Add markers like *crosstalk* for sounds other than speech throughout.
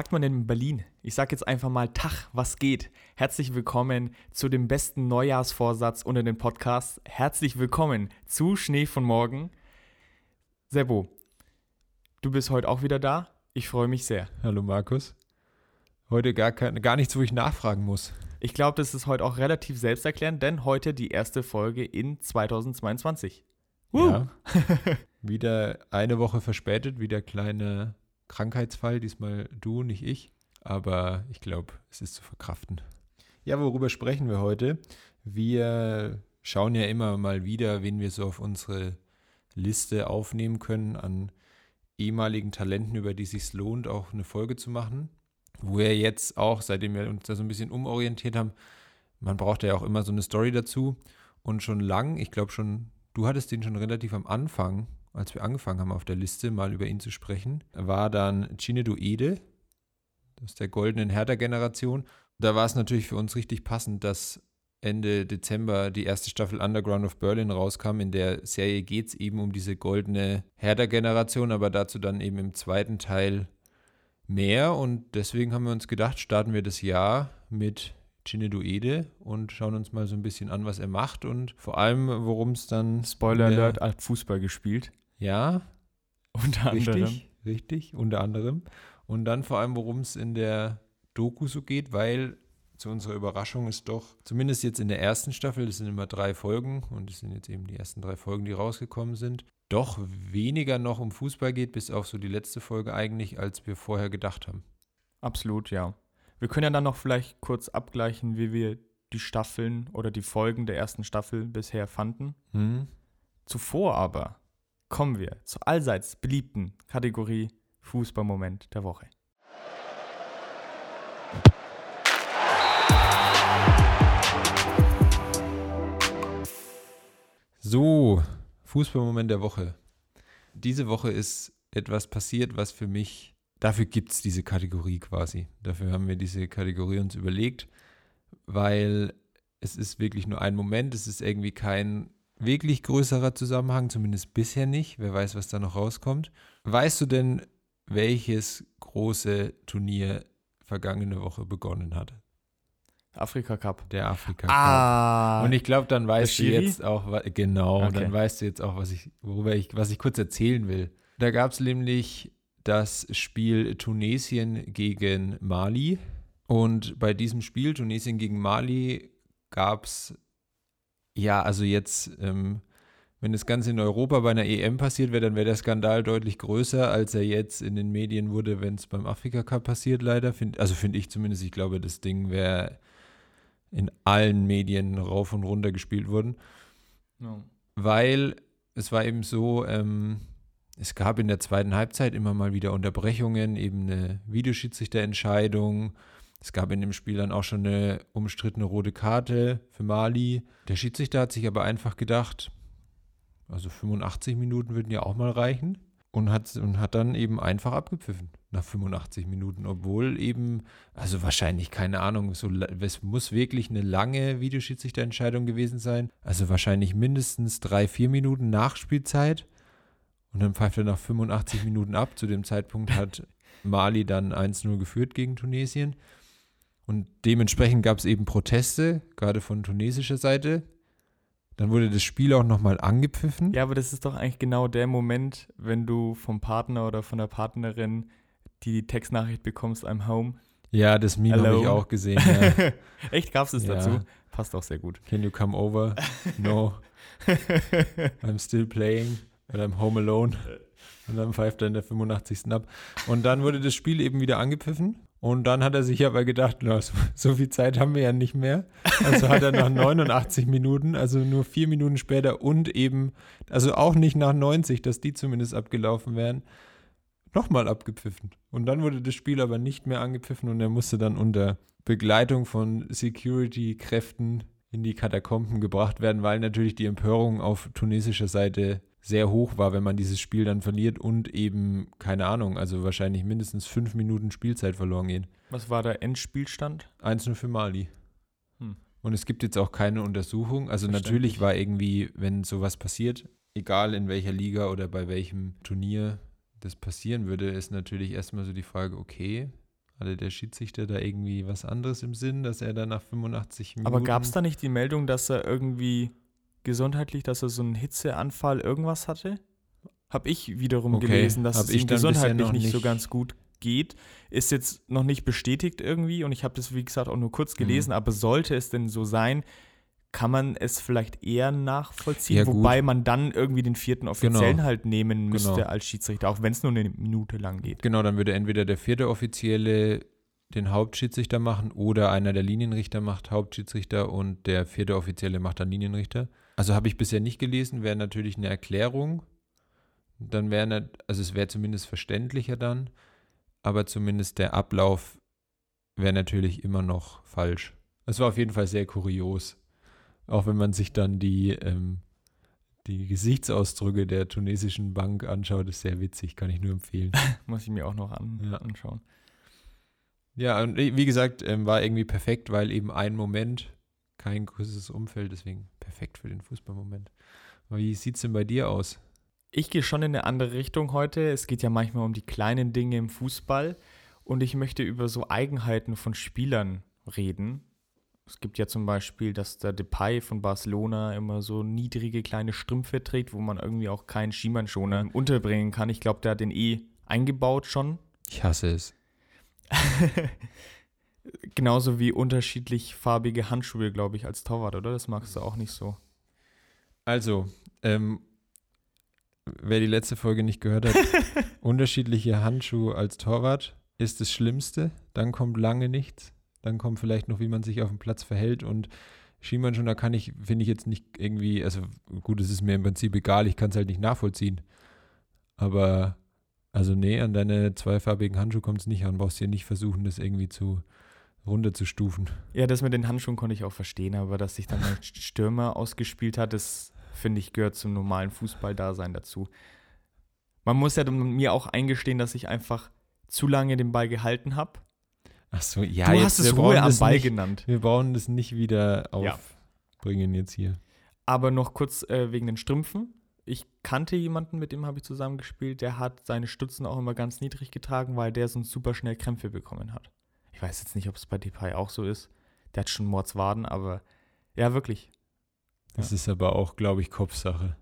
Sagt man denn in Berlin? Ich sag jetzt einfach mal Tag, was geht? Herzlich willkommen zu dem besten Neujahrsvorsatz unter den Podcasts. Herzlich willkommen zu Schnee von morgen. Sebo, du bist heute auch wieder da. Ich freue mich sehr. Hallo Markus. Heute gar, kein, gar nichts, wo ich nachfragen muss. Ich glaube, das ist heute auch relativ selbsterklärend, denn heute die erste Folge in 2022. Uh. Ja. *laughs* wieder eine Woche verspätet, wieder kleiner Krankheitsfall, diesmal du, nicht ich. Aber ich glaube, es ist zu verkraften. Ja, worüber sprechen wir heute? Wir schauen ja immer mal wieder, wen wir so auf unsere Liste aufnehmen können an ehemaligen Talenten, über die es sich lohnt, auch eine Folge zu machen. Wo wir jetzt auch, seitdem wir uns da so ein bisschen umorientiert haben, man braucht ja auch immer so eine Story dazu. Und schon lang, ich glaube schon, du hattest den schon relativ am Anfang, als wir angefangen haben auf der Liste, mal über ihn zu sprechen, war dann Chinedu Ede, ist der goldenen Hertha-Generation. Da war es natürlich für uns richtig passend, dass Ende Dezember die erste Staffel Underground of Berlin rauskam. In der Serie geht es eben um diese goldene Herder-Generation, aber dazu dann eben im zweiten Teil mehr. Und deswegen haben wir uns gedacht, starten wir das Jahr mit Chinedu Ede und schauen uns mal so ein bisschen an, was er macht und vor allem, worum es dann. Spoiler Alert, hat Fußball gespielt. Ja. Unter richtig, anderem. Richtig, unter anderem. Und dann vor allem, worum es in der Doku so geht, weil zu unserer Überraschung ist doch, zumindest jetzt in der ersten Staffel, das sind immer drei Folgen und das sind jetzt eben die ersten drei Folgen, die rausgekommen sind, doch weniger noch um Fußball geht, bis auf so die letzte Folge eigentlich, als wir vorher gedacht haben. Absolut, ja. Wir können ja dann noch vielleicht kurz abgleichen, wie wir die Staffeln oder die Folgen der ersten Staffel bisher fanden. Mhm. Zuvor aber kommen wir zur allseits beliebten Kategorie Fußballmoment der Woche. So, Fußballmoment der Woche. Diese Woche ist etwas passiert, was für mich, dafür gibt es diese Kategorie quasi. Dafür haben wir diese Kategorie uns überlegt, weil es ist wirklich nur ein Moment, es ist irgendwie kein wirklich größerer Zusammenhang, zumindest bisher nicht. Wer weiß, was da noch rauskommt. Weißt du denn, welches große Turnier vergangene Woche begonnen hat? Afrika Cup. Der Afrika Cup. Ah. Und ich glaube, dann weißt du jetzt auch, genau, okay. dann weißt du jetzt auch, was ich, worüber ich, was ich kurz erzählen will. Da gab es nämlich das Spiel Tunesien gegen Mali. Und bei diesem Spiel, Tunesien gegen Mali, gab es, ja, also jetzt, ähm, wenn das Ganze in Europa bei einer EM passiert wäre, dann wäre der Skandal deutlich größer, als er jetzt in den Medien wurde, wenn es beim Afrika Cup passiert, leider. Find, also finde ich zumindest, ich glaube, das Ding wäre in allen Medien rauf und runter gespielt wurden. No. Weil es war eben so, ähm, es gab in der zweiten Halbzeit immer mal wieder Unterbrechungen, eben eine Videoschiedsrichterentscheidung. Es gab in dem Spiel dann auch schon eine umstrittene rote Karte für Mali. Der Schiedsrichter hat sich aber einfach gedacht, also 85 Minuten würden ja auch mal reichen und hat, und hat dann eben einfach abgepfiffen nach 85 Minuten, obwohl eben, also wahrscheinlich, keine Ahnung, so, es muss wirklich eine lange Videoschiedsrichterentscheidung gewesen sein. Also wahrscheinlich mindestens drei, vier Minuten Nachspielzeit. Und dann pfeift er nach 85 Minuten ab. Zu dem Zeitpunkt hat *laughs* Mali dann 1-0 geführt gegen Tunesien. Und dementsprechend gab es eben Proteste, gerade von tunesischer Seite. Dann wurde das Spiel auch nochmal angepfiffen. Ja, aber das ist doch eigentlich genau der Moment, wenn du vom Partner oder von der Partnerin die Textnachricht bekommst, I'm home. Ja, das Meme habe ich auch gesehen. Ja. *laughs* Echt, gab es das ja. dazu? Passt auch sehr gut. Can you come over? No. *laughs* I'm still playing. But I'm home alone. Und dann pfeift er in der 85. ab. Und dann wurde das Spiel eben wieder angepfiffen. Und dann hat er sich aber gedacht, na, so, so, viel Zeit haben wir ja nicht mehr. Also hat er nach 89 Minuten, also nur vier Minuten später und eben, also auch nicht nach 90, dass die zumindest abgelaufen wären, nochmal abgepfiffen. Und dann wurde das Spiel aber nicht mehr angepfiffen und er musste dann unter Begleitung von Security-Kräften in die Katakomben gebracht werden, weil natürlich die Empörung auf tunesischer Seite sehr hoch war, wenn man dieses Spiel dann verliert und eben, keine Ahnung, also wahrscheinlich mindestens fünf Minuten Spielzeit verloren gehen. Was war der Endspielstand? 1-0 für Mali. Hm. Und es gibt jetzt auch keine Untersuchung. Also natürlich war irgendwie, wenn sowas passiert, egal in welcher Liga oder bei welchem Turnier, das passieren würde, ist natürlich erstmal so die Frage, okay, Hatte der Schiedsrichter da irgendwie was anderes im Sinn, dass er dann nach 85 Minuten. Aber gab es da nicht die Meldung, dass er irgendwie gesundheitlich, dass er so einen Hitzeanfall irgendwas hatte? Habe ich wiederum okay. gelesen, dass es ihm gesundheitlich nicht, nicht so ganz gut geht. Ist jetzt noch nicht bestätigt irgendwie und ich habe das, wie gesagt, auch nur kurz gelesen, mhm. aber sollte es denn so sein, kann man es vielleicht eher nachvollziehen, ja, wobei man dann irgendwie den vierten Offiziellen genau. halt nehmen müsste genau. als Schiedsrichter, auch wenn es nur eine Minute lang geht. Genau, dann würde entweder der vierte Offizielle den Hauptschiedsrichter machen oder einer der Linienrichter macht Hauptschiedsrichter und der vierte Offizielle macht dann Linienrichter. Also habe ich bisher nicht gelesen, wäre natürlich eine Erklärung. Dann wäre, also es wäre zumindest verständlicher dann, aber zumindest der Ablauf wäre natürlich immer noch falsch. Es war auf jeden Fall sehr kurios. Auch wenn man sich dann die, ähm, die Gesichtsausdrücke der tunesischen Bank anschaut, ist sehr witzig, kann ich nur empfehlen. *laughs* Muss ich mir auch noch an, ja. anschauen. Ja, und wie gesagt, ähm, war irgendwie perfekt, weil eben ein Moment, kein größeres Umfeld, deswegen perfekt für den Fußballmoment. Wie sieht es denn bei dir aus? Ich gehe schon in eine andere Richtung heute. Es geht ja manchmal um die kleinen Dinge im Fußball und ich möchte über so Eigenheiten von Spielern reden. Es gibt ja zum Beispiel, dass der Depay von Barcelona immer so niedrige kleine Strümpfe trägt, wo man irgendwie auch keinen Schiemannschoner unterbringen kann. Ich glaube, der hat den eh eingebaut schon. Ich hasse es. *laughs* Genauso wie unterschiedlich farbige Handschuhe, glaube ich, als Torwart, oder? Das magst du auch nicht so. Also, ähm, wer die letzte Folge nicht gehört hat, *laughs* unterschiedliche Handschuhe als Torwart ist das Schlimmste. Dann kommt lange nichts. Dann kommt vielleicht noch, wie man sich auf dem Platz verhält. Und Schiemann schon, da kann ich, finde ich jetzt nicht irgendwie, also gut, es ist mir im Prinzip egal, ich kann es halt nicht nachvollziehen. Aber, also nee, an deine zweifarbigen Handschuhe kommt es nicht an. Brauchst ja nicht versuchen, das irgendwie zu runterzustufen. Ja, das mit den Handschuhen konnte ich auch verstehen, aber dass sich dann ein Stürmer ausgespielt hat, das finde ich, gehört zum normalen Fußballdasein dazu. Man muss ja mir auch eingestehen, dass ich einfach zu lange den Ball gehalten habe. Ach so, ja, du jetzt, hast es Ruhe am Ball nicht, genannt. Wir bauen das nicht wieder aufbringen ja. jetzt hier. Aber noch kurz äh, wegen den Strümpfen. Ich kannte jemanden, mit dem habe ich zusammengespielt, der hat seine Stützen auch immer ganz niedrig getragen, weil der sonst super schnell Krämpfe bekommen hat. Ich weiß jetzt nicht, ob es bei Depay auch so ist. Der hat schon Mordswaden, aber ja, wirklich. Das ja. ist aber auch, glaube ich, Kopfsache.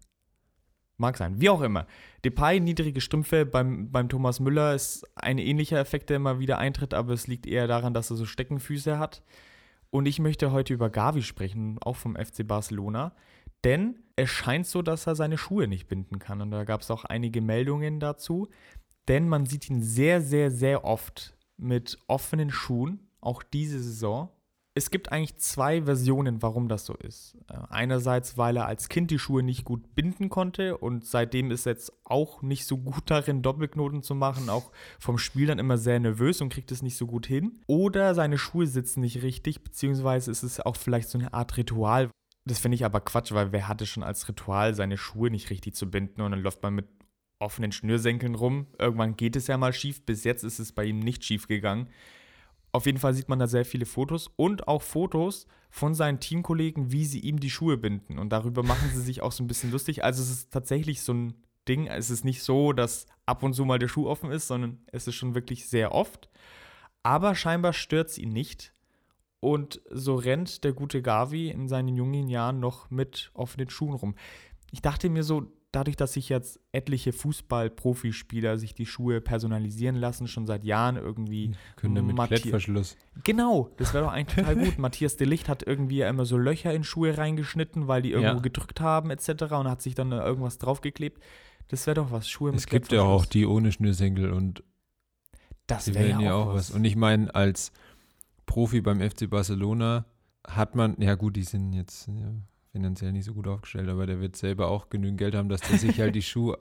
Mag sein. Wie auch immer. Depay, niedrige Strümpfe. Beim, beim Thomas Müller ist ein ähnlicher Effekt, der immer wieder eintritt, aber es liegt eher daran, dass er so Steckenfüße hat. Und ich möchte heute über Gavi sprechen, auch vom FC Barcelona. Denn es scheint so, dass er seine Schuhe nicht binden kann. Und da gab es auch einige Meldungen dazu. Denn man sieht ihn sehr, sehr, sehr oft mit offenen Schuhen, auch diese Saison. Es gibt eigentlich zwei Versionen, warum das so ist. Äh, einerseits, weil er als Kind die Schuhe nicht gut binden konnte und seitdem ist er jetzt auch nicht so gut *laughs* darin, Doppelknoten zu machen, auch vom Spiel dann immer sehr nervös und kriegt es nicht so gut hin. Oder seine Schuhe sitzen nicht richtig, beziehungsweise ist es auch vielleicht so eine Art Ritual. Das finde ich aber Quatsch, weil wer hatte schon als Ritual, seine Schuhe nicht richtig zu binden und dann läuft man mit offenen Schnürsenkeln rum. Irgendwann geht es ja mal schief. Bis jetzt ist es bei ihm nicht schief gegangen. Auf jeden Fall sieht man da sehr viele Fotos und auch Fotos von seinen Teamkollegen, wie sie ihm die Schuhe binden. Und darüber machen sie sich auch so ein bisschen lustig. Also es ist tatsächlich so ein Ding. Es ist nicht so, dass ab und zu mal der Schuh offen ist, sondern es ist schon wirklich sehr oft. Aber scheinbar stört es ihn nicht. Und so rennt der gute Gavi in seinen jungen Jahren noch mit offenen Schuhen rum. Ich dachte mir so, dadurch, dass sich jetzt etliche Fußball-Profispieler sich die Schuhe personalisieren lassen, schon seit Jahren irgendwie. Können mit Mathi Klettverschluss. Genau, das wäre doch eigentlich total *laughs* gut. Matthias de Licht hat irgendwie immer so Löcher in Schuhe reingeschnitten, weil die irgendwo ja. gedrückt haben, etc. und hat sich dann irgendwas draufgeklebt. Das wäre doch was, Schuhe mit Es gibt ja auch die ohne Schnürsenkel und das wäre ja auch, was. was. Und ich meine, als Profi beim FC Barcelona hat man, ja gut, die sind jetzt, ja, finanziell nicht so gut aufgestellt, aber der wird selber auch genügend Geld haben, dass der sich halt die *laughs* Schuhe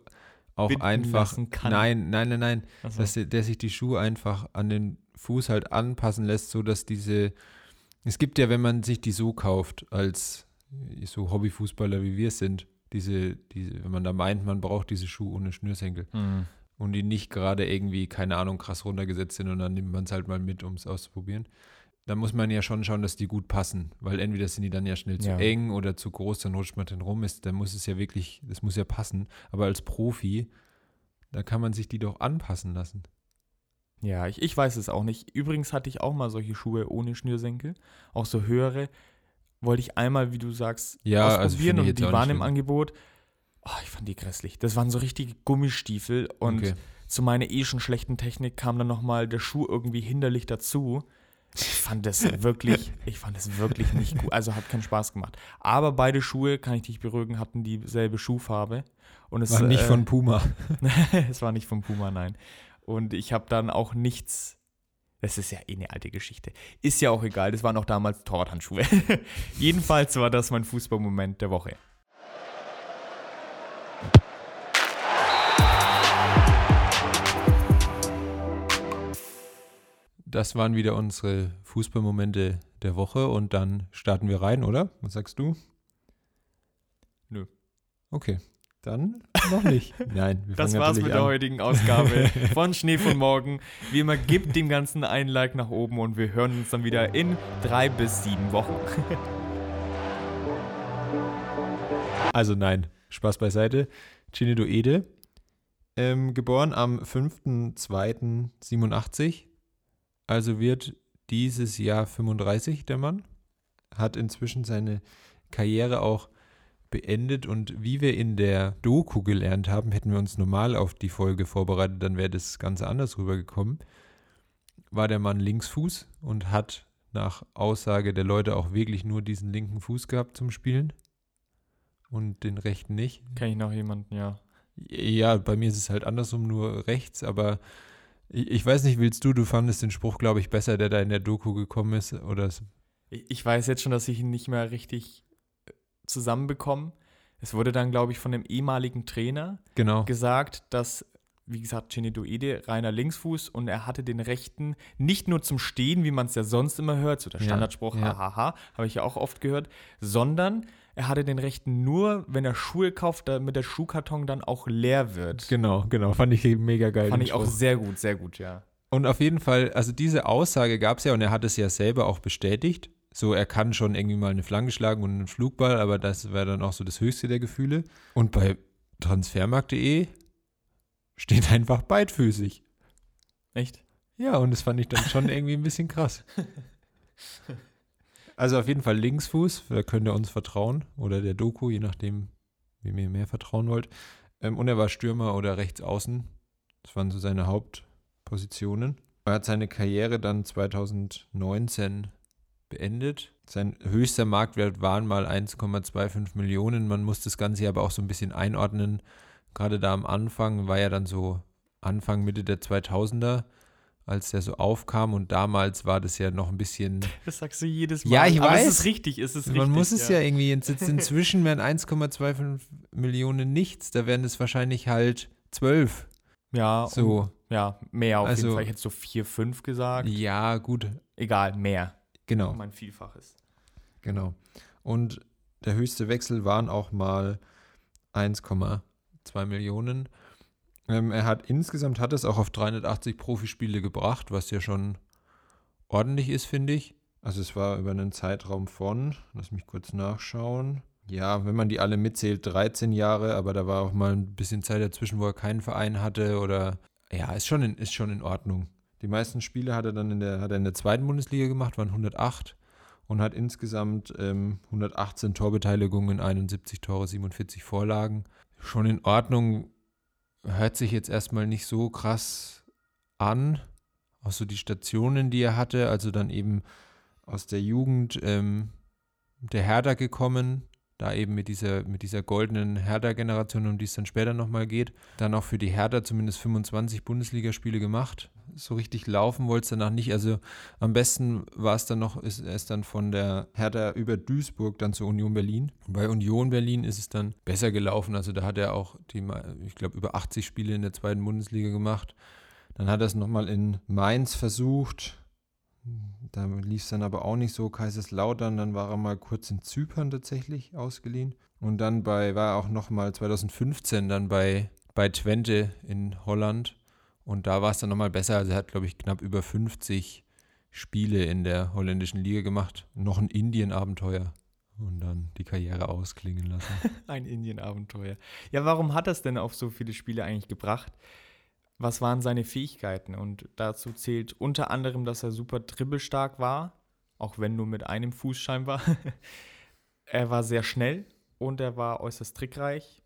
auch einfach. Nein, nein, nein, nein. So. Dass der, der, sich die Schuhe einfach an den Fuß halt anpassen lässt, so dass diese. Es gibt ja, wenn man sich die so kauft, als so Hobbyfußballer wie wir sind, diese, diese, wenn man da meint, man braucht diese Schuhe ohne Schnürsenkel. Mhm. Und die nicht gerade irgendwie, keine Ahnung, krass runtergesetzt sind und dann nimmt man es halt mal mit, um es auszuprobieren da muss man ja schon schauen, dass die gut passen, weil entweder sind die dann ja schnell zu ja. eng oder zu groß, dann rutscht man den rum, ist, dann muss es ja wirklich, das muss ja passen. Aber als Profi, da kann man sich die doch anpassen lassen. Ja, ich, ich weiß es auch nicht. Übrigens hatte ich auch mal solche Schuhe ohne Schnürsenkel, auch so höhere. Wollte ich einmal, wie du sagst, ja, also ausprobieren also und die waren im Angebot. Oh, ich fand die grässlich. Das waren so richtige Gummistiefel und okay. zu meiner eh schon schlechten Technik kam dann nochmal der Schuh irgendwie hinderlich dazu. Ich fand das wirklich, ich fand das wirklich nicht gut. Also hat keinen Spaß gemacht. Aber beide Schuhe, kann ich dich beruhigen, hatten dieselbe Schuhfarbe. Und es war nicht äh, von Puma. *laughs* es war nicht von Puma, nein. Und ich habe dann auch nichts. Das ist ja eh eine alte Geschichte. Ist ja auch egal, das waren auch damals Torwarthandschuhe. *laughs* Jedenfalls war das mein Fußballmoment der Woche. Das waren wieder unsere Fußballmomente der Woche und dann starten wir rein, oder? Was sagst du? Nö. Okay, dann noch nicht. *laughs* Nein, wir Das war's mit an. der heutigen Ausgabe *laughs* von Schnee von Morgen. Wie immer, gebt dem Ganzen ein Like nach oben und wir hören uns dann wieder in drei bis sieben Wochen. *laughs* also nein, Spaß beiseite. Chinedo Ede, ähm, geboren am 5.2.87, also wird dieses Jahr 35 der Mann, hat inzwischen seine Karriere auch beendet und wie wir in der Doku gelernt haben, hätten wir uns normal auf die Folge vorbereitet, dann wäre das Ganze anders rübergekommen, war der Mann Linksfuß und hat nach Aussage der Leute auch wirklich nur diesen linken Fuß gehabt zum Spielen und den rechten nicht. Kenne ich noch jemanden, ja. Ja, bei mir ist es halt andersrum, nur rechts, aber ich, ich, weiß nicht, willst du, du fandest den Spruch, glaube ich, besser, der da in der Doku gekommen ist, oder? Ich, weiß jetzt schon, dass ich ihn nicht mehr richtig äh, zusammenbekomme. Es wurde dann, glaube ich, von dem ehemaligen Trainer genau. gesagt, dass, wie gesagt, Duede reiner Linksfuß und er hatte den rechten nicht nur zum Stehen, wie man es ja sonst immer hört, so der Standardspruch, ja, ja. hahaha, habe ich ja auch oft gehört, sondern er hatte den rechten nur, wenn er Schuhe kauft, damit der Schuhkarton dann auch leer wird. Genau, genau. Fand ich mega geil. Fand ich auch sehr gut, sehr gut, ja. Und auf jeden Fall, also diese Aussage gab es ja und er hat es ja selber auch bestätigt. So, er kann schon irgendwie mal eine Flanke schlagen und einen Flugball, aber das wäre dann auch so das höchste der Gefühle. Und bei transfermarkt.de steht einfach beidfüßig. Echt? Ja, und das fand ich dann schon irgendwie ein bisschen krass. *laughs* Also auf jeden Fall Linksfuß, da könnt ihr uns vertrauen oder der Doku, je nachdem, wie ihr mehr vertrauen wollt. Ähm, und er war Stürmer oder Rechtsaußen. Das waren so seine Hauptpositionen. Er hat seine Karriere dann 2019 beendet. Sein höchster Marktwert waren mal 1,25 Millionen. Man muss das Ganze aber auch so ein bisschen einordnen. Gerade da am Anfang war ja dann so Anfang, Mitte der 2000er als der so aufkam und damals war das ja noch ein bisschen. *laughs* Das sagst du jedes Mal. Ja, ich Aber weiß. es ist richtig, es ist Man richtig, muss es ja, ja irgendwie jetzt, *laughs* inzwischen wären 1,25 Millionen nichts, da wären es wahrscheinlich halt 12. Ja, so. Um, ja, mehr auf also, jeden Fall. Ich hätte so 4, 5 gesagt. Ja, gut. Egal, mehr. Genau. Um ein Vielfaches. Genau. Und der höchste Wechsel waren auch mal 1,2 Millionen. Ähm, er hat insgesamt hat es auch auf 380 Profispiele gebracht, was ja schon ordentlich ist, finde ich. Also es war über einen Zeitraum von, lass mich kurz nachschauen. Ja, wenn man die alle mitzählt, 13 Jahre, aber da war auch mal ein bisschen Zeit dazwischen, wo er keinen Verein hatte oder ja, ist schon in, ist schon in Ordnung. Die meisten Spiele hat er dann in der, hat er in der zweiten Bundesliga gemacht, waren 108 und hat insgesamt ähm, 118 Torbeteiligungen, 71 Tore, 47 Vorlagen. Schon in Ordnung, hört sich jetzt erstmal nicht so krass an. Auch so die Stationen, die er hatte, also dann eben aus der Jugend ähm, der Herder gekommen, da eben mit dieser, mit dieser goldenen Herder-Generation, um die es dann später nochmal geht. Dann auch für die Herder zumindest 25 Bundesligaspiele gemacht. So richtig laufen wollte es danach nicht. Also am besten war es dann noch, ist es dann von der Herder über Duisburg dann zur Union Berlin. Bei Union Berlin ist es dann besser gelaufen. Also da hat er auch, die, ich glaube, über 80 Spiele in der zweiten Bundesliga gemacht. Dann hat er es nochmal in Mainz versucht da lief es dann aber auch nicht so. Kaiserslautern, dann war er mal kurz in Zypern tatsächlich ausgeliehen. Und dann bei, war er auch nochmal 2015 dann bei, bei Twente in Holland. Und da war es dann nochmal besser. Also er hat, glaube ich, knapp über 50 Spiele in der holländischen Liga gemacht. Noch ein Indien-Abenteuer. Und dann die Karriere ausklingen lassen. *laughs* ein Indien-Abenteuer. Ja, warum hat das denn auf so viele Spiele eigentlich gebracht? was waren seine Fähigkeiten. Und dazu zählt unter anderem, dass er super dribbelstark war, auch wenn nur mit einem Fuß scheinbar. *laughs* er war sehr schnell und er war äußerst trickreich.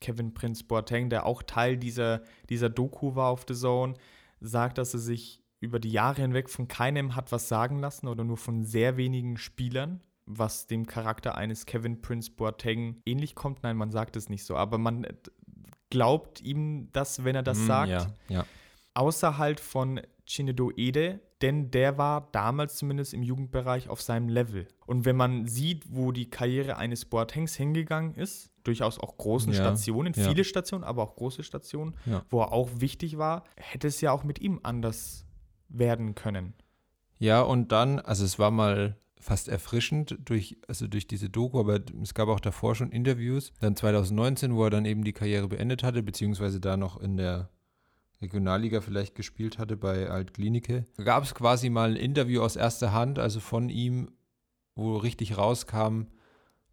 Kevin Prince Boateng, der auch Teil dieser, dieser Doku war auf The Zone, sagt, dass er sich über die Jahre hinweg von keinem hat was sagen lassen oder nur von sehr wenigen Spielern, was dem Charakter eines Kevin Prince Boateng ähnlich kommt. Nein, man sagt es nicht so, aber man glaubt ihm das, wenn er das mm, sagt. Ja, ja. Außer halt von Chinedo Ede, denn der war damals zumindest im Jugendbereich auf seinem Level. Und wenn man sieht, wo die Karriere eines Boatengs hingegangen ist, durchaus auch großen ja, Stationen, ja. viele Stationen, aber auch große Stationen, ja. wo er auch wichtig war, hätte es ja auch mit ihm anders werden können. Ja, und dann, also es war mal fast erfrischend durch, also durch diese Doku, aber es gab auch davor schon Interviews. Dann 2019, wo er dann eben die Karriere beendet hatte, beziehungsweise da noch in der Regionalliga vielleicht gespielt hatte bei Altklinike. Da gab es quasi mal ein Interview aus erster Hand, also von ihm, wo richtig rauskam,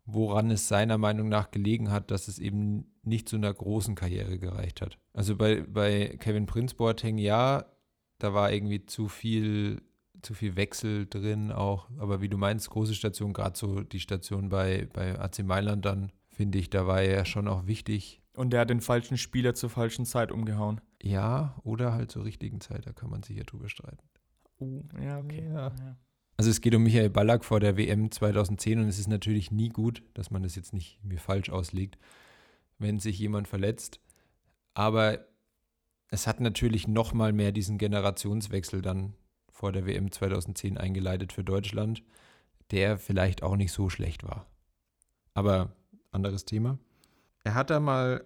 woran es seiner Meinung nach gelegen hat, dass es eben nicht zu einer großen Karriere gereicht hat. Also bei, bei Kevin Prince Boateng, ja, da war irgendwie zu viel, zu viel Wechsel drin auch. Aber wie du meinst, große Station, gerade so die Station bei, bei AC Mailand dann, finde ich, da war er ja schon auch wichtig. Und der hat den falschen Spieler zur falschen Zeit umgehauen. Ja, oder halt zur richtigen Zeit, da kann man sich ja drüber streiten. Uh, ja, okay. Ja. Ja. Also es geht um Michael Ballack vor der WM 2010 und es ist natürlich nie gut, dass man das jetzt nicht mir falsch auslegt, wenn sich jemand verletzt. Aber es hat natürlich noch mal mehr diesen Generationswechsel dann vor der WM 2010 eingeleitet für Deutschland, der vielleicht auch nicht so schlecht war. Aber anderes Thema. Er hat da mal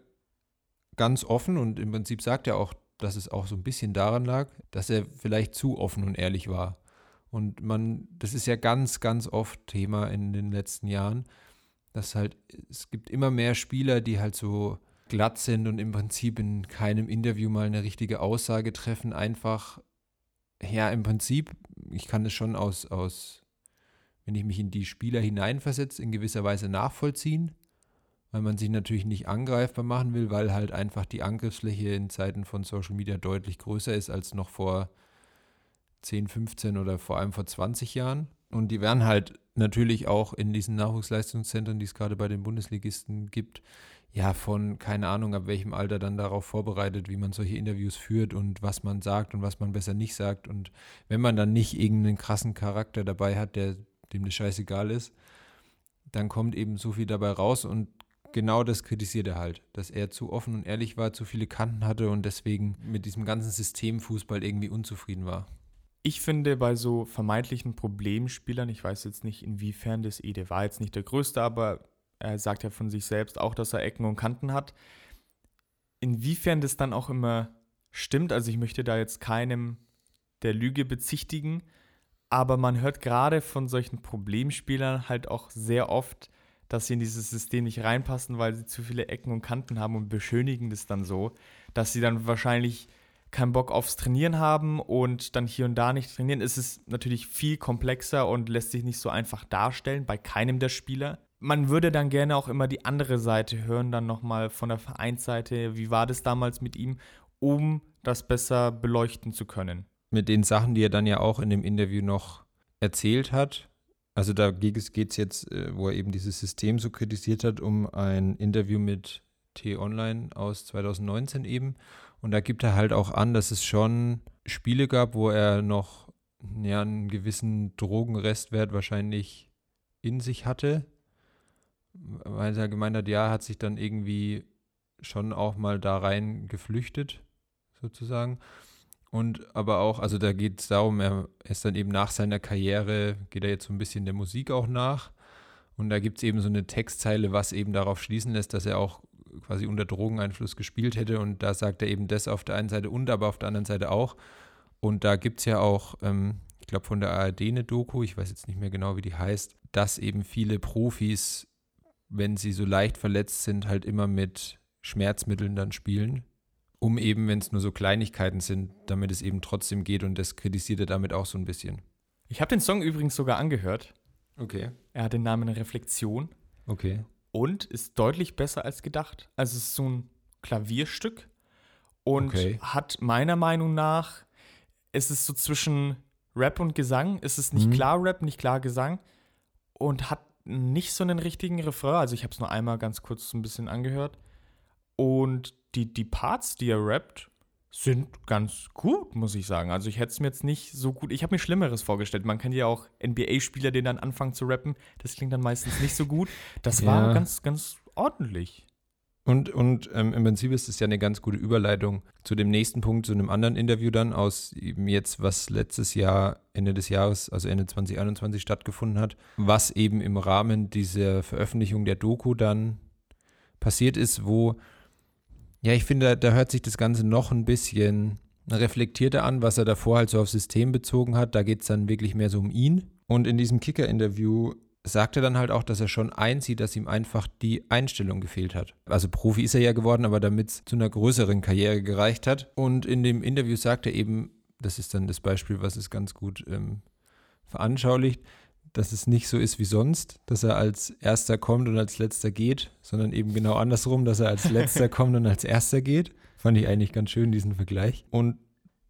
ganz offen und im Prinzip sagt er auch, dass es auch so ein bisschen daran lag, dass er vielleicht zu offen und ehrlich war. Und man, das ist ja ganz, ganz oft Thema in den letzten Jahren, dass halt, es gibt immer mehr Spieler, die halt so glatt sind und im Prinzip in keinem Interview mal eine richtige Aussage treffen, einfach, ja, im Prinzip, ich kann es schon aus, aus, wenn ich mich in die Spieler hineinversetze, in gewisser Weise nachvollziehen, weil man sich natürlich nicht angreifbar machen will, weil halt einfach die Angriffsfläche in Zeiten von Social Media deutlich größer ist als noch vor 10, 15 oder vor allem vor 20 Jahren. Und die werden halt natürlich auch in diesen Nachwuchsleistungszentren, die es gerade bei den Bundesligisten gibt, ja, von keine Ahnung, ab welchem Alter dann darauf vorbereitet, wie man solche Interviews führt und was man sagt und was man besser nicht sagt. Und wenn man dann nicht irgendeinen krassen Charakter dabei hat, der dem das scheißegal ist, dann kommt eben so viel dabei raus und genau das kritisiert er halt, dass er zu offen und ehrlich war, zu viele Kanten hatte und deswegen mit diesem ganzen System Fußball irgendwie unzufrieden war. Ich finde, bei so vermeintlichen Problemspielern, ich weiß jetzt nicht, inwiefern das Ede war jetzt nicht der größte, aber er sagt ja von sich selbst auch, dass er Ecken und Kanten hat. Inwiefern das dann auch immer stimmt, also ich möchte da jetzt keinem der Lüge bezichtigen, aber man hört gerade von solchen Problemspielern halt auch sehr oft, dass sie in dieses System nicht reinpassen, weil sie zu viele Ecken und Kanten haben und beschönigen das dann so, dass sie dann wahrscheinlich keinen Bock aufs Trainieren haben und dann hier und da nicht trainieren, ist es natürlich viel komplexer und lässt sich nicht so einfach darstellen bei keinem der Spieler. Man würde dann gerne auch immer die andere Seite hören, dann nochmal von der Vereinsseite, wie war das damals mit ihm, um das besser beleuchten zu können. Mit den Sachen, die er dann ja auch in dem Interview noch erzählt hat, also da geht es jetzt, äh, wo er eben dieses System so kritisiert hat, um ein Interview mit T-Online aus 2019 eben. Und da gibt er halt auch an, dass es schon Spiele gab, wo er noch ja, einen gewissen Drogenrestwert wahrscheinlich in sich hatte. Weil er gemeint hat, ja, hat sich dann irgendwie schon auch mal da rein geflüchtet, sozusagen. Und aber auch, also da geht es darum, er ist dann eben nach seiner Karriere, geht er jetzt so ein bisschen der Musik auch nach. Und da gibt es eben so eine Textzeile, was eben darauf schließen lässt, dass er auch quasi unter Drogeneinfluss gespielt hätte. Und da sagt er eben das auf der einen Seite und, aber auf der anderen Seite auch. Und da gibt es ja auch, ähm, ich glaube, von der ARD eine Doku, ich weiß jetzt nicht mehr genau, wie die heißt, dass eben viele Profis, wenn sie so leicht verletzt sind, halt immer mit Schmerzmitteln dann spielen, um eben, wenn es nur so Kleinigkeiten sind, damit es eben trotzdem geht. Und das kritisiert er damit auch so ein bisschen. Ich habe den Song übrigens sogar angehört. Okay. Er hat den Namen Reflexion. Okay und ist deutlich besser als gedacht. Also es ist so ein Klavierstück und okay. hat meiner Meinung nach, ist es so zwischen Rap und Gesang, ist es nicht mhm. klar Rap, nicht klar Gesang und hat nicht so einen richtigen Refrain. Also ich habe es nur einmal ganz kurz so ein bisschen angehört. Und die, die Parts, die er rappt, sind ganz gut, muss ich sagen. Also ich hätte es mir jetzt nicht so gut, ich habe mir Schlimmeres vorgestellt. Man kennt ja auch NBA-Spieler, die dann anfangen zu rappen. Das klingt dann meistens nicht so gut. Das war ja. ganz, ganz ordentlich. Und, und ähm, im Prinzip ist es ja eine ganz gute Überleitung zu dem nächsten Punkt, zu einem anderen Interview dann aus eben jetzt, was letztes Jahr, Ende des Jahres, also Ende 2021 stattgefunden hat, was eben im Rahmen dieser Veröffentlichung der Doku dann passiert ist, wo ja, ich finde, da hört sich das Ganze noch ein bisschen reflektierter an, was er davor halt so aufs System bezogen hat. Da geht es dann wirklich mehr so um ihn. Und in diesem Kicker-Interview sagt er dann halt auch, dass er schon einzieht, dass ihm einfach die Einstellung gefehlt hat. Also Profi ist er ja geworden, aber damit es zu einer größeren Karriere gereicht hat. Und in dem Interview sagt er eben, das ist dann das Beispiel, was es ganz gut ähm, veranschaulicht, dass es nicht so ist wie sonst, dass er als erster kommt und als letzter geht, sondern eben genau andersrum, dass er als *laughs* letzter kommt und als erster geht. Fand ich eigentlich ganz schön, diesen Vergleich. Und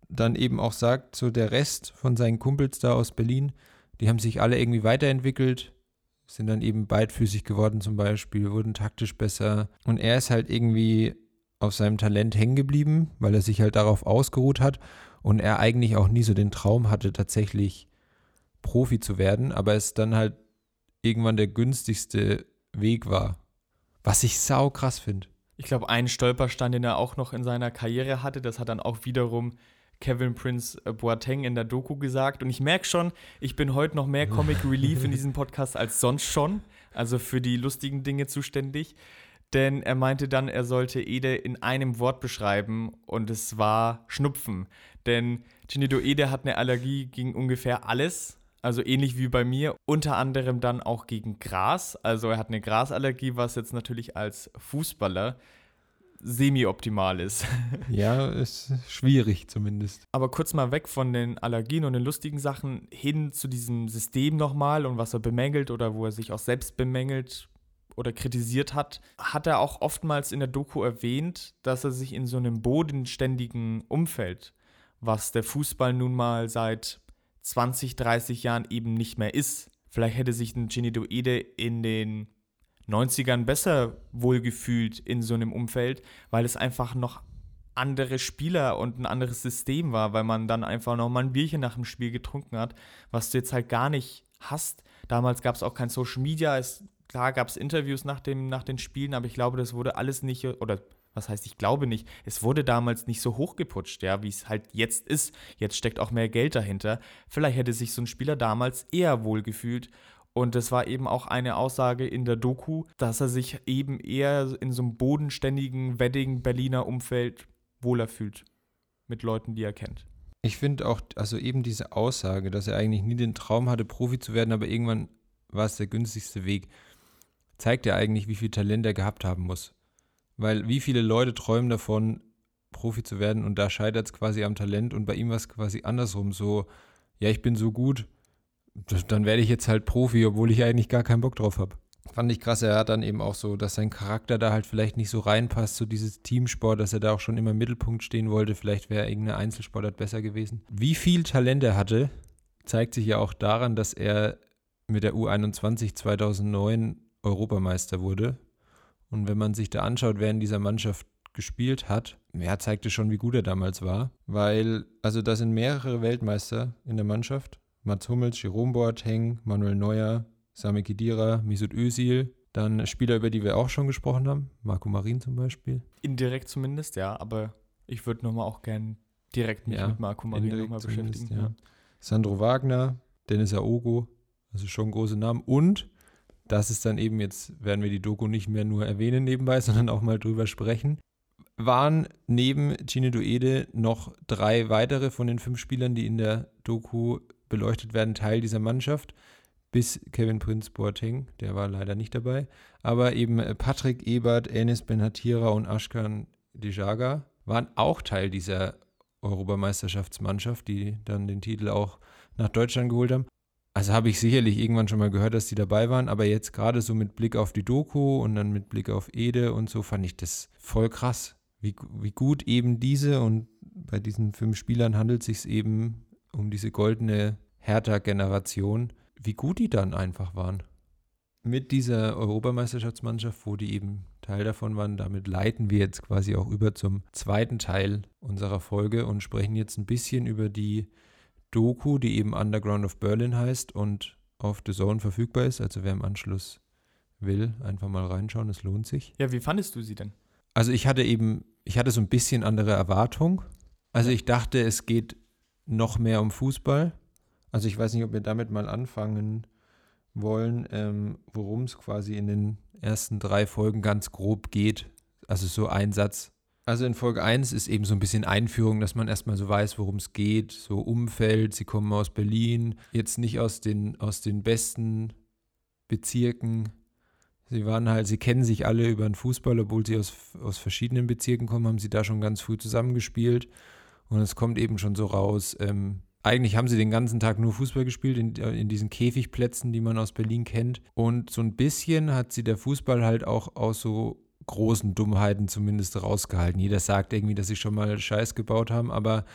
dann eben auch sagt, so der Rest von seinen Kumpels da aus Berlin, die haben sich alle irgendwie weiterentwickelt, sind dann eben beidfüßig geworden zum Beispiel, wurden taktisch besser. Und er ist halt irgendwie auf seinem Talent hängen geblieben, weil er sich halt darauf ausgeruht hat und er eigentlich auch nie so den Traum hatte, tatsächlich Profi zu werden, aber es dann halt irgendwann der günstigste Weg war. Was ich sau krass finde. Ich glaube, einen Stolperstein, den er auch noch in seiner Karriere hatte, das hat dann auch wiederum Kevin Prince Boateng in der Doku gesagt. Und ich merke schon, ich bin heute noch mehr Comic Relief in diesem Podcast als sonst schon. Also für die lustigen Dinge zuständig. Denn er meinte dann, er sollte Ede in einem Wort beschreiben und es war Schnupfen. Denn Chinito Ede hat eine Allergie gegen ungefähr alles. Also ähnlich wie bei mir, unter anderem dann auch gegen Gras. Also er hat eine Grasallergie, was jetzt natürlich als Fußballer semi-optimal ist. *laughs* Ja, ist schwierig zumindest. Aber kurz mal weg von den Allergien und den lustigen Sachen hin zu diesem System nochmal und was er bemängelt oder wo er sich auch selbst bemängelt oder kritisiert hat, hat er auch oftmals in der Doku erwähnt, dass er sich in so einem bodenständigen Umfeld, was der Fußball nun mal seit 20, 30 Jahren eben nicht mehr ist. Vielleicht hätte sich ein Gini Ede in den 90ern besser wohlgefühlt in so einem Umfeld, weil es einfach noch andere Spieler und ein anderes System war, weil man dann einfach noch mal ein Bierchen nach dem Spiel getrunken hat, was du jetzt halt gar nicht hast. Damals gab es auch kein Social Media, es, klar gab es Interviews nach, dem, nach den Spielen, aber ich glaube, das wurde alles nicht, oder was heißt, ich glaube nicht, es wurde damals nicht so hochgeputscht, ja, wie es halt jetzt ist. Jetzt steckt auch mehr Geld dahinter. Vielleicht hätte sich so ein Spieler damals eher wohlgefühlt. Und das war eben auch eine Aussage in der Doku, dass er sich eben eher in so einem bodenständigen Wedding-Berliner Umfeld wohler fühlt. Mit Leuten, die er kennt. Ich finde auch, also eben diese Aussage, dass er eigentlich nie den Traum hatte, Profi zu werden, aber irgendwann war es der günstigste Weg, zeigt ja eigentlich, wie viel Talent er gehabt haben muss. Weil wie viele Leute träumen davon, Profi zu werden und da scheitert es quasi am Talent und bei ihm war es quasi andersrum. So, ja, ich bin so gut, dann werde ich jetzt halt Profi, obwohl ich eigentlich gar keinen Bock drauf habe. Fand ich krass, er hat dann eben auch so, dass sein Charakter da halt vielleicht nicht so reinpasst, so dieses Teamsport, dass er da auch schon immer im Mittelpunkt stehen wollte. Vielleicht wäre irgendeine Einzelsportart besser gewesen. Wie viel Talent er hatte, zeigt sich ja auch daran, dass er mit der U21 2009 Europameister wurde. Und wenn man sich da anschaut, wer in dieser Mannschaft gespielt hat, ja, zeigte schon, wie gut er damals war. Weil, also da sind mehrere Weltmeister in der Mannschaft. Mats Hummels, Jerome Boateng, Manuel Neuer, Sami Khedira, Misut Özil. Dann Spieler, über die wir auch schon gesprochen haben. Marco Marin zum Beispiel. Indirekt zumindest, ja. Aber ich würde nochmal auch gern direkt mich ja, mit Marco Marin nochmal beschäftigen. Ja. Sandro Wagner, Dennis Aogo, also schon große Namen. Und das ist dann eben, jetzt werden wir die Doku nicht mehr nur erwähnen nebenbei, *laughs* sondern auch mal drüber sprechen. Waren neben Gino Duede noch drei weitere von den fünf Spielern, die in der Doku beleuchtet werden, Teil dieser Mannschaft, bis Kevin Prince Boateng, der war leider nicht dabei. Aber eben Patrick Ebert, Enes Benhatira und Ashkan Dejaga waren auch Teil dieser Europameisterschaftsmannschaft, die dann den Titel auch nach Deutschland geholt haben. Also habe ich sicherlich irgendwann schon mal gehört, dass die dabei waren, aber jetzt gerade so mit Blick auf die Doku und dann mit Blick auf Ede und so fand ich das voll krass. wie, wie gut eben diese und bei diesen fünf Spielern handelt es sich eben um diese goldene Hertha-Generation, wie gut die dann einfach waren. Mit dieser Europameisterschaftsmannschaft, wo die eben Teil davon waren, damit leiten wir jetzt quasi auch über zum zweiten Teil unserer Folge und sprechen jetzt ein bisschen über die Doku, die eben Underground of Berlin heißt und auf The Zone verfügbar ist. Also wer im Anschluss will, einfach mal reinschauen, es lohnt sich. Ja, wie fandest du sie denn? Also ich hatte eben, ich hatte so ein bisschen andere Erwartung. Also ich dachte, es geht noch mehr um Fußball. Also ich weiß nicht, ob wir damit mal anfangen wollen, ähm, worum es quasi in den ersten drei Folgen ganz grob geht. Also so ein Satz. Also in Folge 1 ist eben so ein bisschen Einführung, dass man erstmal so weiß, worum es geht. So Umfeld, sie kommen aus Berlin, jetzt nicht aus den, aus den besten Bezirken. Sie waren halt, sie kennen sich alle über den Fußball, obwohl sie aus, aus verschiedenen Bezirken kommen, haben sie da schon ganz früh zusammengespielt. Und es kommt eben schon so raus, ähm, eigentlich haben sie den ganzen Tag nur Fußball gespielt, in, in, diesen Käfigplätzen, die man aus Berlin kennt. Und so ein bisschen hat sie der Fußball halt auch aus so großen Dummheiten zumindest rausgehalten. Jeder sagt irgendwie, dass sie schon mal Scheiß gebaut haben, aber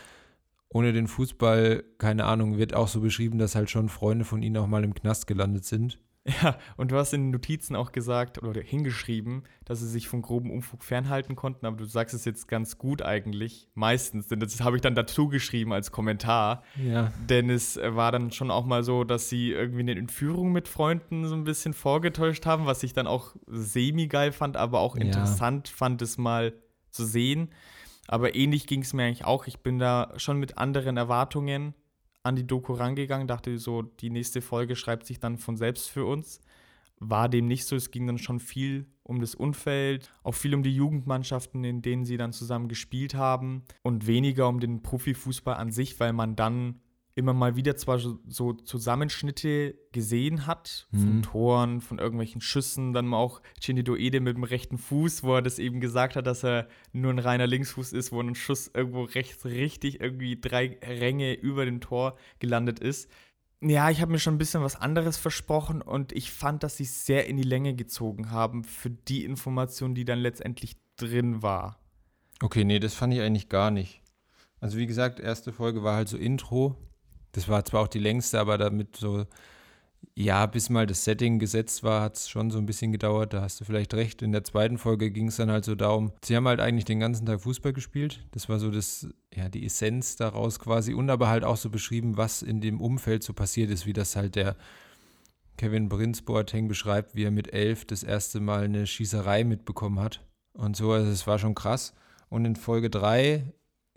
ohne den Fußball, keine Ahnung, wird auch so beschrieben, dass halt schon Freunde von ihnen auch mal im Knast gelandet sind. Ja, und du hast in den Notizen auch gesagt oder hingeschrieben, dass sie sich von groben Unfug fernhalten konnten, aber du sagst es jetzt ganz gut eigentlich, meistens, denn das habe ich dann dazu geschrieben als Kommentar. Ja. Denn es war dann schon auch mal so, dass sie irgendwie eine Entführung mit Freunden so ein bisschen vorgetäuscht haben, was ich dann auch semi-geil fand, aber auch interessant ja. fand, es mal zu sehen. Aber ähnlich ging es mir eigentlich auch. Ich bin da schon mit anderen Erwartungen an die Doku rangegangen, dachte so, die nächste Folge schreibt sich dann von selbst für uns. War dem nicht so. Es ging dann schon viel um das Umfeld, auch viel um die Jugendmannschaften, in denen sie dann zusammen gespielt haben und weniger um den Profifußball an sich, weil man dann immer mal wieder zwar so, Zusammenschnitte gesehen hat, von mhm. Toren, von irgendwelchen Schüssen, dann auch Chindido Ede mit dem rechten Fuß, wo er das eben gesagt hat, dass er nur ein reiner Linksfuß ist, wo ein Schuss irgendwo rechts richtig irgendwie drei Ränge über dem Tor gelandet ist. Ja, ich habe mir schon ein bisschen was anderes versprochen und ich fand, dass sie es sehr in die Länge gezogen haben für die Information, die dann letztendlich drin war. Okay, nee, das fand ich eigentlich gar nicht. Also wie gesagt, erste Folge war halt so Intro, das war zwar auch die längste, aber damit so, ja, bis mal das Setting gesetzt war, hat es schon so ein bisschen gedauert. Da hast du vielleicht recht. In der zweiten Folge ging es dann halt so darum, sie haben halt eigentlich den ganzen Tag Fußball gespielt. Das war so das, ja, die Essenz daraus quasi. Und aber halt auch so beschrieben, was in dem Umfeld so passiert ist, wie das halt der Kevin Prinz Boateng beschreibt, wie er mit elf das erste Mal eine Schießerei mitbekommen hat. Und so, also es war schon krass. Und in Folge 3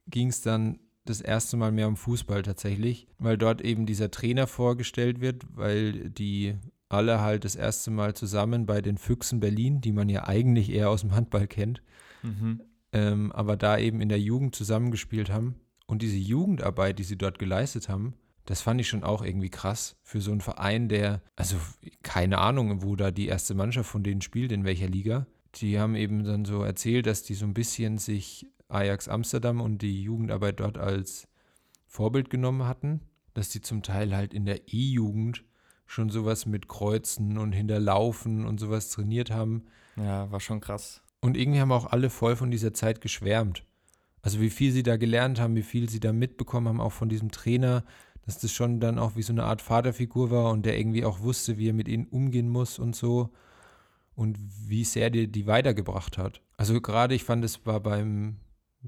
ging es dann das erste Mal mehr um Fußball tatsächlich, weil dort eben dieser Trainer vorgestellt wird, weil die alle halt das erste Mal zusammen bei den Füchsen Berlin, die man ja eigentlich eher aus dem Handball kennt, mhm. ähm, aber da eben in der Jugend zusammengespielt haben. Und diese Jugendarbeit, die sie dort geleistet haben, das fand ich schon auch irgendwie krass für so einen Verein, der, also keine Ahnung, wo da die erste Mannschaft von denen spielt, in welcher Liga. Die haben eben dann so erzählt, dass die so ein bisschen sich Ajax Amsterdam und die Jugendarbeit dort als Vorbild genommen hatten, dass die zum Teil halt in der E-Jugend schon sowas mit Kreuzen und Hinterlaufen und sowas trainiert haben. Ja, war schon krass. Und irgendwie haben auch alle voll von dieser Zeit geschwärmt. Also wie viel sie da gelernt haben, wie viel sie da mitbekommen haben, auch von diesem Trainer, dass das schon dann auch wie so eine Art Vaterfigur war und der irgendwie auch wusste, wie er mit ihnen umgehen muss und so. Und wie sehr der die weitergebracht hat. Also gerade ich fand, es war beim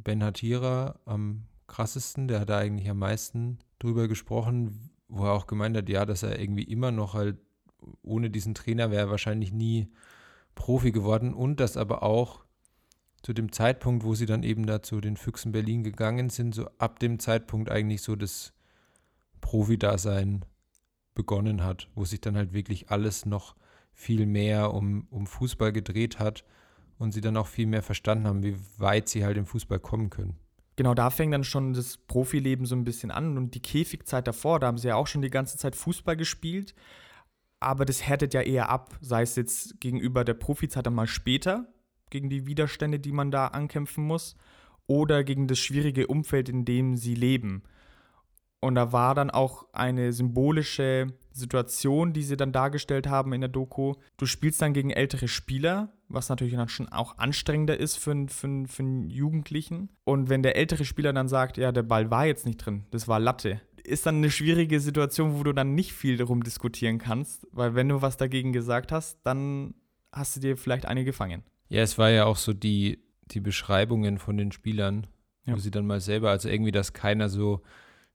Ben Hatira am krassesten. Der hat da eigentlich am meisten drüber gesprochen, wo er auch gemeint hat, ja, dass er irgendwie immer noch halt ohne diesen Trainer wäre er wahrscheinlich nie Profi geworden und dass aber auch zu dem Zeitpunkt, wo sie dann eben da zu den Füchsen Berlin gegangen sind, so ab dem Zeitpunkt eigentlich so das Profi-Dasein begonnen hat, wo sich dann halt wirklich alles noch viel mehr um, um Fußball gedreht hat und sie dann auch viel mehr verstanden haben, wie weit sie halt im Fußball kommen können. Genau, da fängt dann schon das Profileben so ein bisschen an und die Käfigzeit davor, da haben sie ja auch schon die ganze Zeit Fußball gespielt, aber das härtet ja eher ab, sei es jetzt gegenüber der Profizeit dann mal später, gegen die Widerstände, die man da ankämpfen muss, oder gegen das schwierige Umfeld, in dem sie leben. Und da war dann auch eine symbolische Situation, die sie dann dargestellt haben in der Doku. Du spielst dann gegen ältere Spieler, was natürlich dann schon auch anstrengender ist für, für, für einen Jugendlichen. Und wenn der ältere Spieler dann sagt, ja, der Ball war jetzt nicht drin, das war Latte, ist dann eine schwierige Situation, wo du dann nicht viel darum diskutieren kannst, weil wenn du was dagegen gesagt hast, dann hast du dir vielleicht eine gefangen. Ja, es war ja auch so die, die Beschreibungen von den Spielern, ja. wo sie dann mal selber, also irgendwie, dass keiner so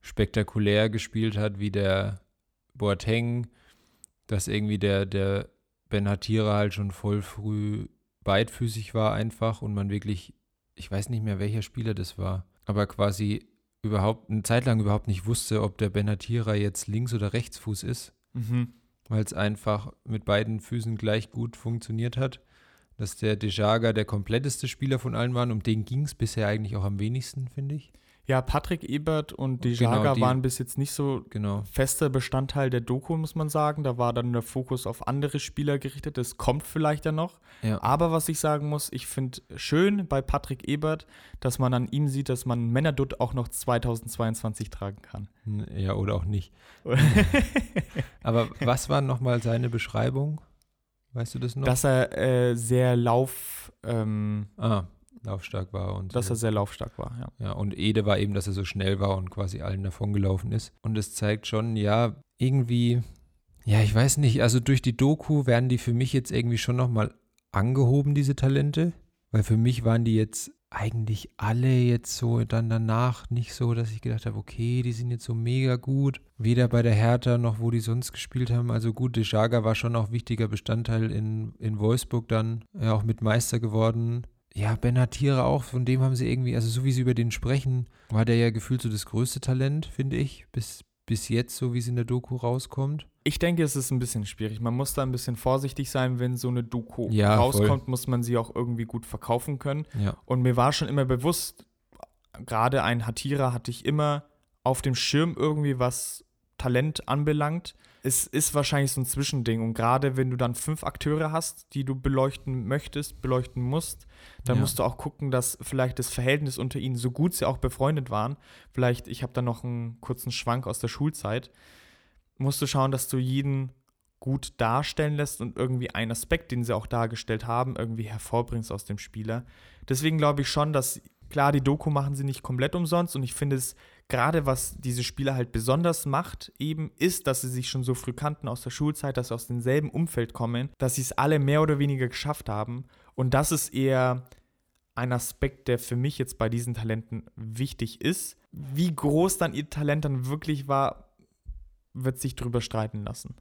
spektakulär gespielt hat wie der Boateng, dass irgendwie der, der Ben Hatira halt schon voll früh beidfüßig war einfach und man wirklich, ich weiß nicht mehr, welcher Spieler das war, aber quasi überhaupt eine Zeit lang überhaupt nicht wusste, ob der Benatira jetzt Links- oder Rechtsfuß ist, mhm. weil es einfach mit beiden Füßen gleich gut funktioniert hat. Dass der Dejaga der kompletteste Spieler von allen war, um den ging es bisher eigentlich auch am wenigsten, finde ich. Ja, Patrick Ebert und Dejaga genau, waren bis jetzt nicht so genau. fester Bestandteil der Doku, muss man sagen. Da war dann der Fokus auf andere Spieler gerichtet. Das kommt vielleicht ja noch. Ja. Aber was ich sagen muss, ich finde schön bei Patrick Ebert, dass man an ihm sieht, dass man Männerdutt auch noch 2022 tragen kann. Ja, oder auch nicht. *laughs* Aber was war nochmal seine Beschreibung? Weißt du das noch? Dass er äh, sehr Lauf. Ähm, ah laufstark war. Und dass so. er sehr laufstark war, ja. Ja, und Ede war eben, dass er so schnell war und quasi allen davongelaufen ist. Und es zeigt schon, ja, irgendwie, ja, ich weiß nicht, also durch die Doku werden die für mich jetzt irgendwie schon nochmal angehoben, diese Talente. Weil für mich waren die jetzt eigentlich alle jetzt so dann danach nicht so, dass ich gedacht habe, okay, die sind jetzt so mega gut. Weder bei der Hertha noch wo die sonst gespielt haben. Also gut, Dejaga war schon auch wichtiger Bestandteil in, in Wolfsburg dann, ja, auch mit Meister geworden ja, Benatire auch, von dem haben sie irgendwie, also so wie sie über den sprechen, war der ja gefühlt so das größte Talent, finde ich, bis, bis jetzt, so wie es in der Doku rauskommt. Ich denke, es ist ein bisschen schwierig. Man muss da ein bisschen vorsichtig sein, wenn so eine Doku ja, rauskommt, voll. muss man sie auch irgendwie gut verkaufen können. Ja. Und mir war schon immer bewusst, gerade ein Hatira hatte ich immer auf dem Schirm irgendwie, was Talent anbelangt es ist wahrscheinlich so ein Zwischending. Und gerade wenn du dann fünf Akteure hast, die du beleuchten möchtest, beleuchten musst, dann ja. musst du auch gucken, dass vielleicht das Verhältnis unter ihnen, so gut sie auch befreundet waren, vielleicht, ich habe da noch einen kurzen Schwank aus der Schulzeit, musst du schauen, dass du jeden gut darstellen lässt und irgendwie einen Aspekt, den sie auch dargestellt haben, irgendwie hervorbringst aus dem Spieler. Deswegen glaube ich schon, dass klar, die Doku machen sie nicht komplett umsonst und ich finde es gerade was diese Spieler halt besonders macht, eben ist, dass sie sich schon so früh kannten aus der Schulzeit, dass sie aus demselben Umfeld kommen, dass sie es alle mehr oder weniger geschafft haben. Und das ist eher ein Aspekt, der für mich jetzt bei diesen Talenten wichtig ist. Wie groß dann ihr Talent dann wirklich war, wird sich drüber streiten lassen.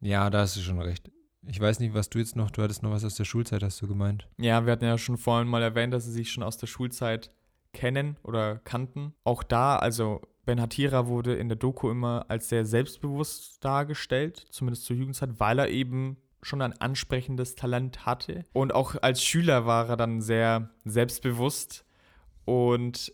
Ja, da hast du schon recht. Ich weiß nicht, was du jetzt noch, du hattest noch was aus der Schulzeit, hast du gemeint. Ja, wir hatten ja schon vorhin mal erwähnt, dass sie sich schon aus der Schulzeit kennen oder kannten. Auch da, also Ben Hatira wurde in der Doku immer als sehr selbstbewusst dargestellt, zumindest zur Jugendzeit, weil er eben schon ein ansprechendes Talent hatte. Und auch als Schüler war er dann sehr selbstbewusst und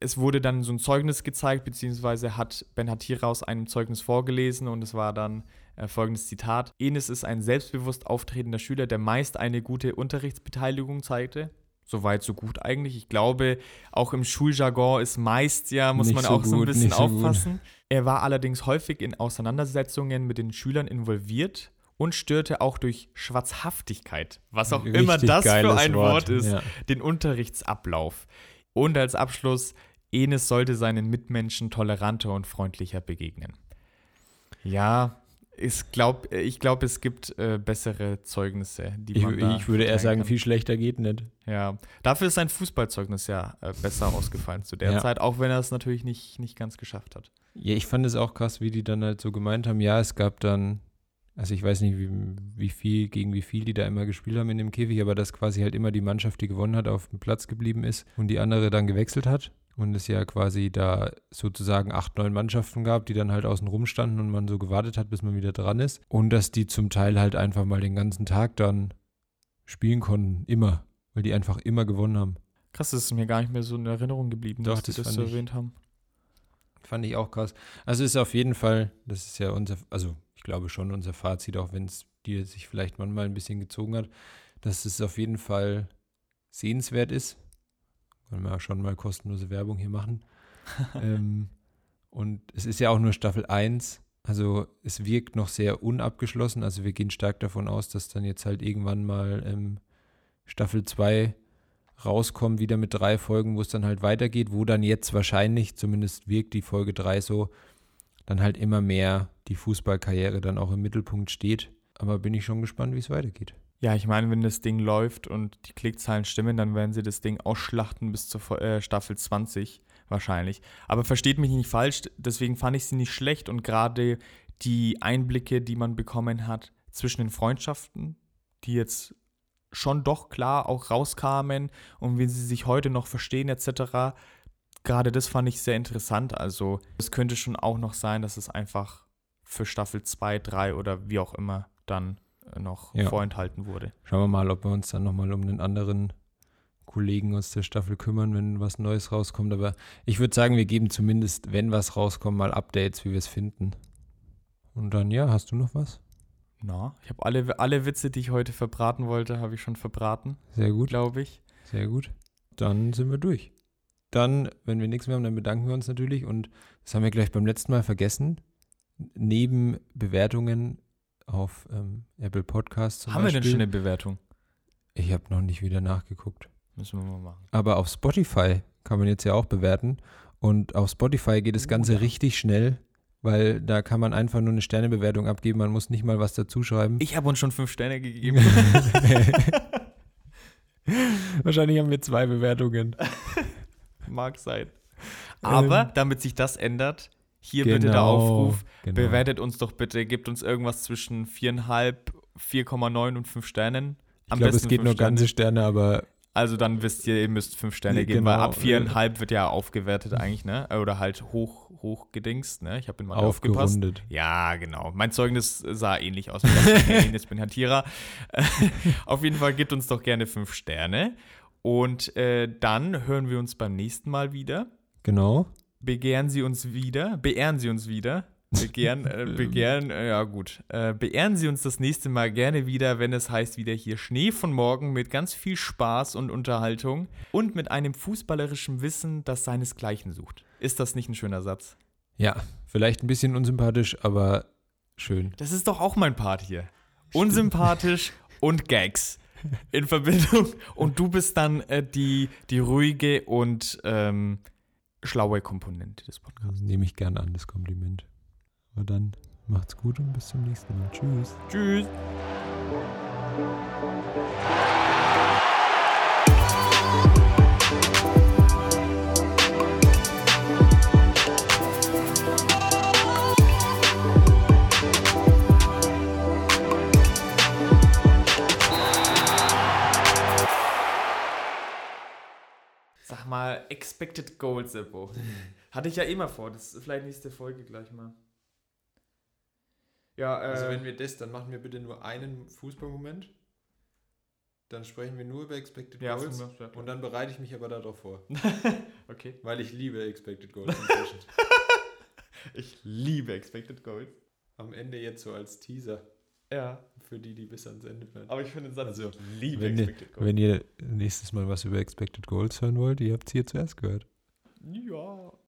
es wurde dann so ein Zeugnis gezeigt, beziehungsweise hat Ben Hatira aus einem Zeugnis vorgelesen und es war dann äh, folgendes Zitat. Enes ist ein selbstbewusst auftretender Schüler, der meist eine gute Unterrichtsbeteiligung zeigte. Soweit, so gut eigentlich. Ich glaube, auch im Schuljargon ist meist ja, muss nicht man so auch gut, so ein bisschen so aufpassen. Gut. Er war allerdings häufig in Auseinandersetzungen mit den Schülern involviert und störte auch durch Schwarzhaftigkeit, was auch Richtig immer das für ein Wort, Wort ist, ja. den Unterrichtsablauf. Und als Abschluss, Enes sollte seinen Mitmenschen toleranter und freundlicher begegnen. Ja, ich glaube, ich glaub, es gibt äh, bessere Zeugnisse, die man Ich, ich würde eher sagen, kann. viel schlechter geht nicht. Ja, dafür ist sein Fußballzeugnis ja äh, besser ausgefallen zu der ja. Zeit, auch wenn er es natürlich nicht, nicht ganz geschafft hat. Ja, ich fand es auch krass, wie die dann halt so gemeint haben, ja, es gab dann, also ich weiß nicht, wie, wie viel, gegen wie viel die da immer gespielt haben in dem Käfig, aber dass quasi halt immer die Mannschaft, die gewonnen hat, auf dem Platz geblieben ist und die andere dann gewechselt hat und es ja quasi da sozusagen acht, neun Mannschaften gab, die dann halt außen rum standen und man so gewartet hat, bis man wieder dran ist. Und dass die zum Teil halt einfach mal den ganzen Tag dann spielen konnten, immer, weil die einfach immer gewonnen haben. Krass, das ist mir gar nicht mehr so in Erinnerung geblieben, Doch, dass das die das so erwähnt haben. Fand ich auch krass. Also ist auf jeden Fall, das ist ja unser, also ich glaube schon unser Fazit, auch wenn es dir sich vielleicht manchmal ein bisschen gezogen hat, dass es auf jeden Fall sehenswert ist, wollen wir schon mal kostenlose Werbung hier machen. *laughs* ähm, Und es ist ja auch nur Staffel 1. Also es wirkt noch sehr unabgeschlossen. Also wir gehen stark davon aus, dass dann jetzt halt irgendwann mal ähm, Staffel 2 rauskommt, wieder mit drei Folgen, wo es dann halt weitergeht, wo dann jetzt wahrscheinlich, zumindest wirkt die Folge 3 so, dann halt immer mehr die Fußballkarriere dann auch im Mittelpunkt steht. Aber bin ich schon gespannt, wie es weitergeht. Ja, ich meine, wenn das Ding läuft und die Klickzahlen stimmen, dann werden sie das Ding ausschlachten bis zur äh, Staffel 20 wahrscheinlich. Aber versteht mich nicht falsch, deswegen fand ich sie nicht schlecht und gerade die Einblicke, die man bekommen hat zwischen den Freundschaften, die jetzt schon doch klar auch rauskamen und wie sie sich heute noch verstehen etc. Gerade das fand ich sehr interessant. Also es könnte schon auch noch sein, dass es einfach für Staffel 2, 3 oder wie auch immer dann noch ja. vorenthalten wurde. Schauen wir mal, ob wir uns dann nochmal um einen anderen Kollegen aus der Staffel kümmern, wenn was Neues rauskommt. Aber ich würde sagen, wir geben zumindest, wenn was rauskommt, mal Updates, wie wir es finden. Und dann, ja, hast du noch was? Na, ich habe alle, alle Witze, die ich heute verbraten wollte, habe ich schon verbraten. Sehr gut. Glaube ich. Sehr gut. Dann sind wir durch. Dann, wenn wir nichts mehr haben, dann bedanken wir uns natürlich. Und das haben wir gleich beim letzten Mal vergessen. Neben Bewertungen auf ähm, Apple Podcasts. Haben Beispiel. wir denn schon eine Bewertung? Ich habe noch nicht wieder nachgeguckt. Müssen wir mal machen. Aber auf Spotify kann man jetzt ja auch bewerten. Und auf Spotify geht das Ganze oh, ja. richtig schnell, weil da kann man einfach nur eine Sternebewertung abgeben. Man muss nicht mal was dazu schreiben. Ich habe uns schon fünf Sterne gegeben. *laughs* Wahrscheinlich haben wir zwei Bewertungen. *laughs* Mag sein. Aber ähm, damit sich das ändert, hier genau, bitte der genau, Aufruf, genau. bewertet uns doch bitte, gebt uns irgendwas zwischen 4,5, 4,9 und 5 Sternen. Am ich glaube, es geht nur Sterne. ganze Sterne, aber also dann wisst ihr, ihr müsst fünf Sterne nee, geben, genau. weil ab viereinhalb wird ja aufgewertet eigentlich, ne? Oder halt hoch, hoch gedingst, ne? Ich habe den mal. Aufgepasst. Ja, genau. Mein Zeugnis sah ähnlich aus. *laughs* ich bin Hantierer. *laughs* Auf jeden Fall gebt uns doch gerne fünf Sterne. Und äh, dann hören wir uns beim nächsten Mal wieder. Genau. Begehren Sie uns wieder, beehren Sie uns wieder. Begehren, äh, *laughs* begehren, äh, ja gut. Äh, beehren Sie uns das nächste Mal gerne wieder, wenn es heißt wieder hier Schnee von morgen mit ganz viel Spaß und Unterhaltung und mit einem fußballerischen Wissen, das seinesgleichen sucht. Ist das nicht ein schöner Satz? Ja, vielleicht ein bisschen unsympathisch, aber schön. Das ist doch auch mein Part hier. Stimmt. Unsympathisch und Gags in Verbindung. Und du bist dann äh, die, die ruhige und ähm, schlaue Komponente des Podcasts. Nehme ich gerne an, das Kompliment. Aber dann macht's gut und bis zum nächsten Mal. Tschüss. Tschüss. Mal, Expected Goals, Seppo. *laughs* Hatte ich ja immer vor. Das ist vielleicht nächste Folge gleich mal. Ja, äh, also wenn wir das, dann machen wir bitte nur einen Fußballmoment. Dann sprechen wir nur über Expected ja, Goals. Ja, und dann bereite ich mich aber darauf vor. *laughs* okay. Weil ich liebe Expected Goals *laughs* ich liebe Expected Goals. Am Ende jetzt so als Teaser. Ja. Für die, die bis ans Ende hören. Aber ich finde den Satz, also, ich liebe wenn Expected ihr, Goals. Wenn ihr nächstes Mal was über Expected Goals hören wollt, ihr habt es hier zuerst gehört. Ja.